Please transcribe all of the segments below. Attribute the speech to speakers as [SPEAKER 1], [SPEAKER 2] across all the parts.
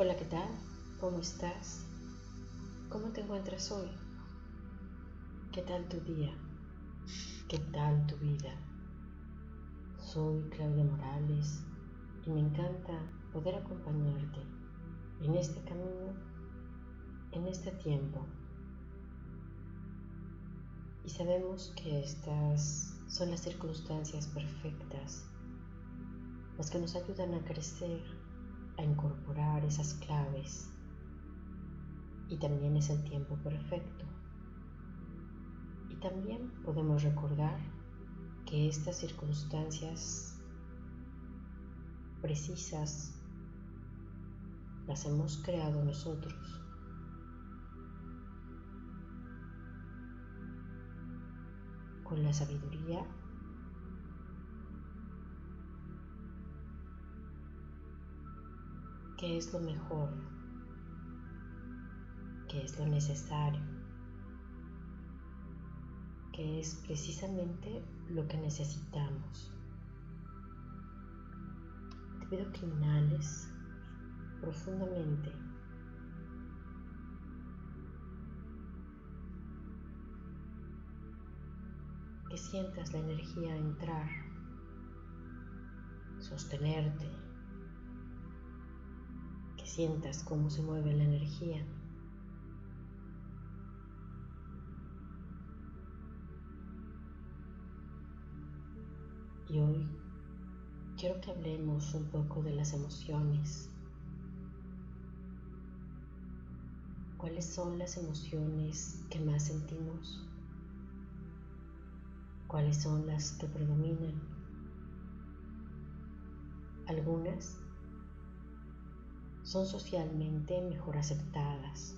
[SPEAKER 1] Hola, ¿qué tal? ¿Cómo estás? ¿Cómo te encuentras hoy? ¿Qué tal tu día? ¿Qué tal tu vida? Soy Claudia Morales y me encanta poder acompañarte en este camino, en este tiempo. Y sabemos que estas son las circunstancias perfectas, las que nos ayudan a crecer, a incorporar esas claves. Y también es el tiempo perfecto. Y también podemos recordar que estas circunstancias precisas las hemos creado nosotros. Con la sabiduría qué es lo mejor, qué es lo necesario, qué es precisamente lo que necesitamos. Te pido que inhales profundamente. Que sientas la energía entrar, sostenerte sientas cómo se mueve la energía. Y hoy quiero que hablemos un poco de las emociones. ¿Cuáles son las emociones que más sentimos? ¿Cuáles son las que predominan? Algunas son socialmente mejor aceptadas.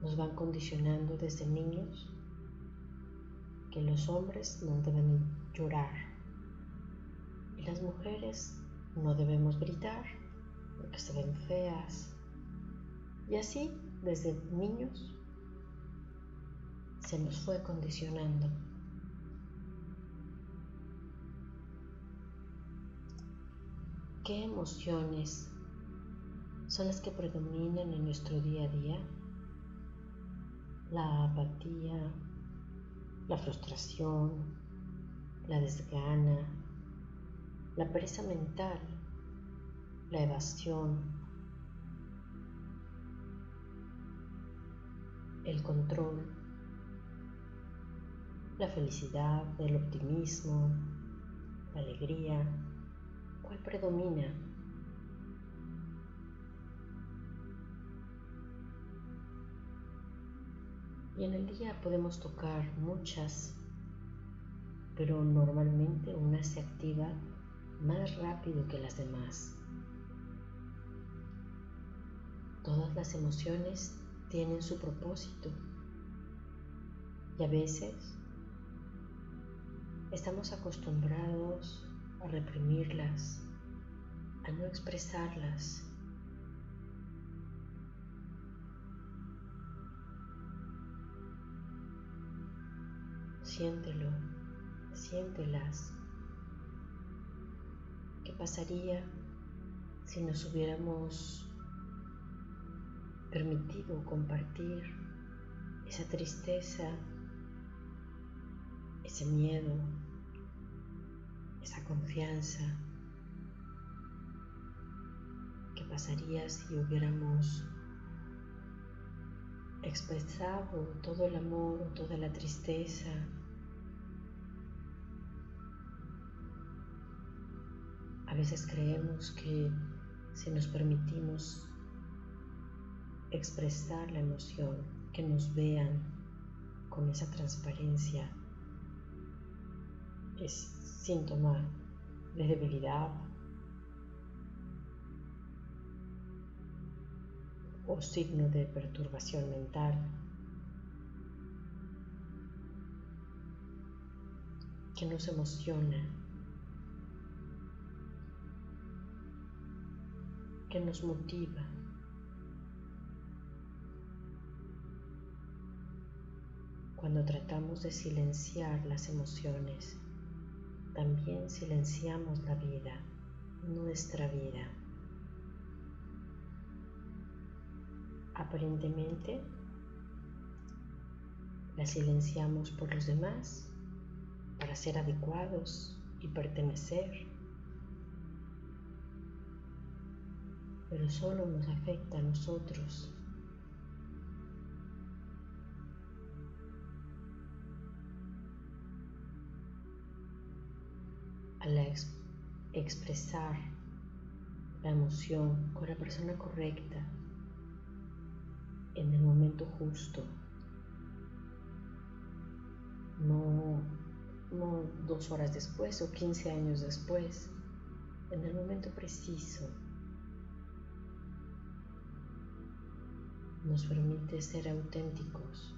[SPEAKER 1] Nos van condicionando desde niños que los hombres no deben llorar y las mujeres no debemos gritar porque se ven feas. Y así, desde niños, se nos fue condicionando. ¿Qué emociones son las que predominan en nuestro día a día? La apatía, la frustración, la desgana, la pereza mental, la evasión, el control, la felicidad, el optimismo, la alegría, ¿Cuál predomina? Y en el día podemos tocar muchas, pero normalmente una se activa más rápido que las demás. Todas las emociones tienen su propósito y a veces estamos acostumbrados a reprimirlas, a no expresarlas. Siéntelo, siéntelas. ¿Qué pasaría si nos hubiéramos permitido compartir esa tristeza, ese miedo, esa confianza. ¿Qué pasaría si hubiéramos expresado todo el amor, toda la tristeza? A veces creemos que si nos permitimos expresar la emoción, que nos vean con esa transparencia, es síntoma de debilidad o signo de perturbación mental. que nos emociona, que nos motiva. Cuando tratamos de silenciar las emociones también silenciamos la vida, nuestra vida. Aparentemente, la silenciamos por los demás, para ser adecuados y pertenecer. Pero solo nos afecta a nosotros Al expresar la emoción con la persona correcta en el momento justo. No, no dos horas después o 15 años después, en el momento preciso. Nos permite ser auténticos,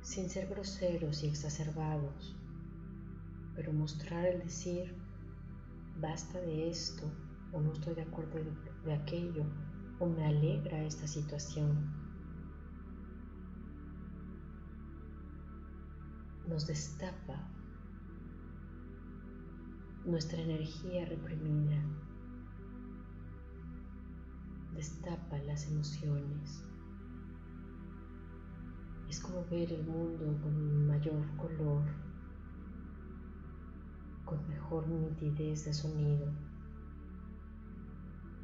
[SPEAKER 1] sin ser groseros y exacerbados, pero mostrar el decir, basta de esto, o no estoy de acuerdo de, aquello, o me alegra esta situación. Nos destapa nuestra energía reprimida, destapa las emociones. Es como ver el mundo con mayor color con mejor nitidez de sonido,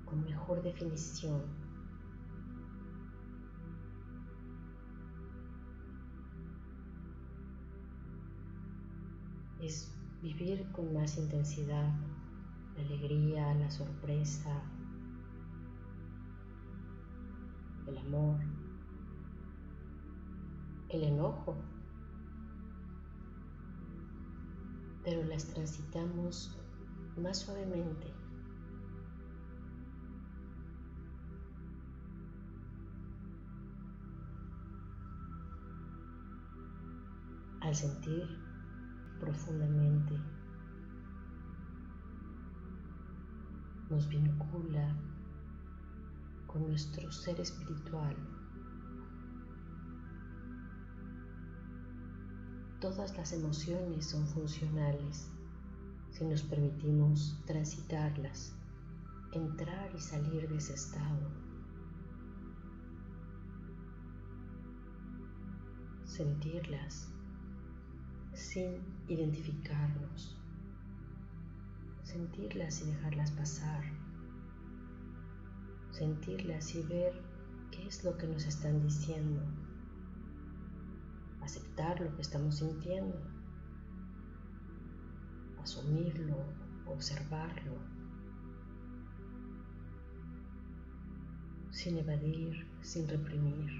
[SPEAKER 1] con mejor definición. Es vivir con más intensidad la alegría, la sorpresa, el amor, el enojo pero las transitamos más suavemente. Al sentir profundamente, nos vincula con nuestro ser espiritual. Todas las emociones son funcionales si nos permitimos transitarlas, entrar y salir de ese estado. Sentirlas sin identificarnos. Sentirlas y dejarlas pasar. Sentirlas y ver qué es lo que nos están diciendo aceptar lo que estamos sintiendo, asumirlo, observarlo, sin evadir, sin reprimir,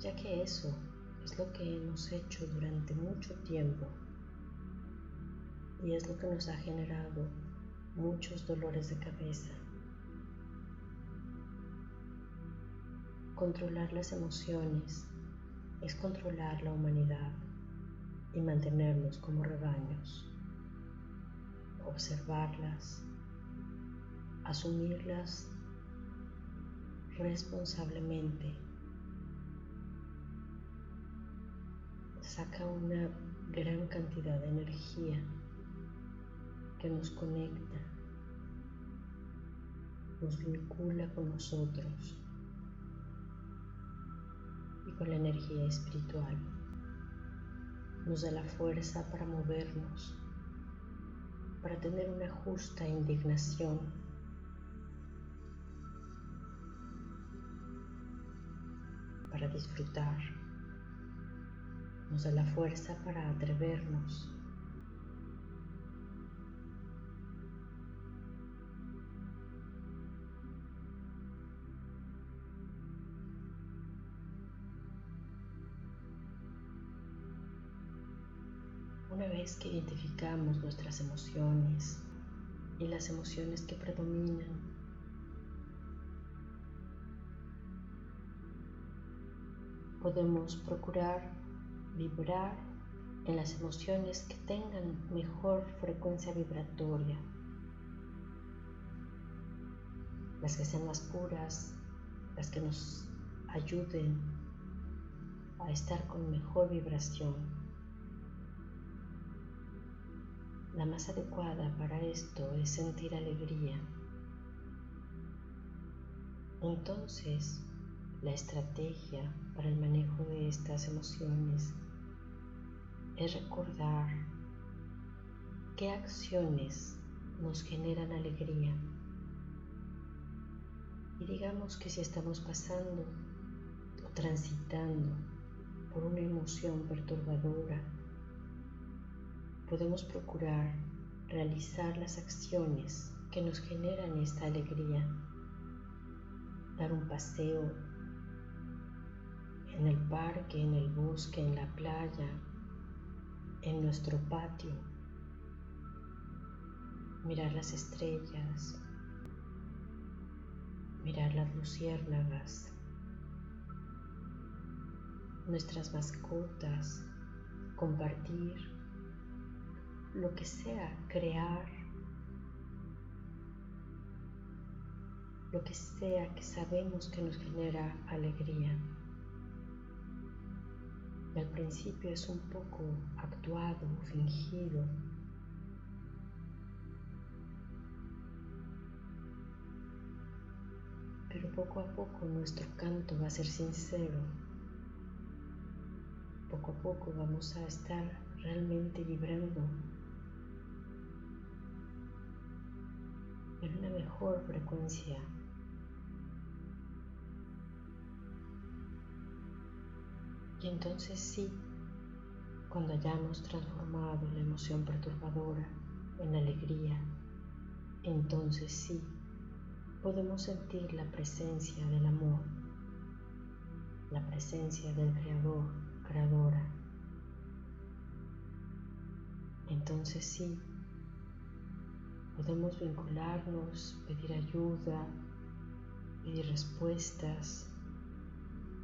[SPEAKER 1] ya que eso es lo que hemos hecho durante mucho tiempo y es lo que nos ha generado muchos dolores de cabeza. Controlar las emociones es controlar la humanidad y mantenernos como rebaños, observarlas, asumirlas responsablemente. Saca una gran cantidad de energía que nos conecta, nos vincula con nosotros con la energía espiritual. Nos da la fuerza para movernos, para tener una justa indignación. para disfrutar. Nos da la fuerza para atrevernos Una vez que identificamos nuestras emociones y las emociones que predominan, podemos procurar vibrar en las emociones que tengan mejor frecuencia vibratoria, las que sean más puras, las que nos ayuden a estar con mejor vibración. La más adecuada para esto es sentir alegría, Entonces, la estrategia para el manejo de estas emociones es recordar qué acciones nos generan alegría. Y digamos que si estamos pasando o transitando por una emoción perturbadora, podemos procurar realizar las acciones que nos generan esta alegría. Dar un paseo en el parque, en el bosque, en la playa, en nuestro patio, mirar las estrellas, mirar las luciérnagas, nuestras mascotas, compartir, lo que sea, crear, lo que sea que sabemos que nos genera alegría al principio es un poco actuado, fingido. Pero poco a poco nuestro canto va a ser sincero. Poco a poco vamos a estar realmente vibrando una mejor frecuencia Y entonces sí, cuando hayamos transformado la emoción perturbadora en alegría, entonces sí, podemos sentir la presencia del amor, la presencia del Creador, Creadora. Entonces sí, podemos vincularnos, pedir ayuda, pedir respuestas,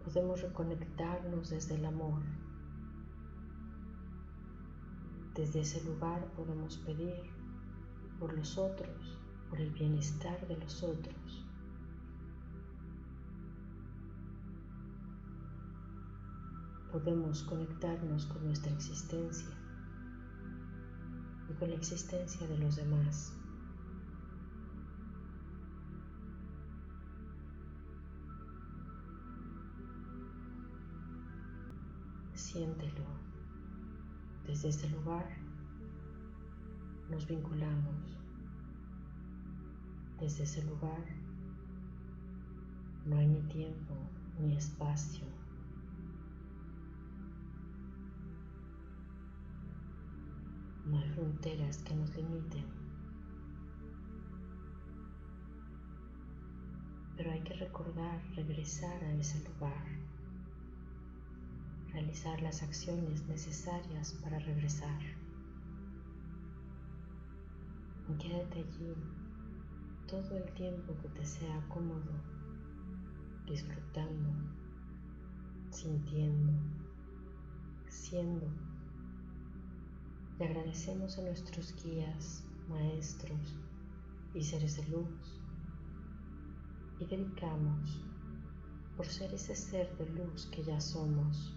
[SPEAKER 1] podemos reconectarnos desde el amor. Desde ese lugar podemos pedir por los otros, por el bienestar de los otros. Podemos conectarnos con nuestra existencia y con la existencia de los demás. Siéntelo. Desde este lugar nos vinculamos. Desde ese lugar no hay ni tiempo ni espacio. No hay fronteras que nos limiten. Pero hay que recordar regresar a ese lugar realizar las acciones necesarias para regresar. Y quédate allí todo el tiempo que te sea cómodo, disfrutando, sintiendo, siendo. Y agradecemos a nuestros guías, maestros y seres de luz. Y dedicamos por ser ese ser de luz que ya somos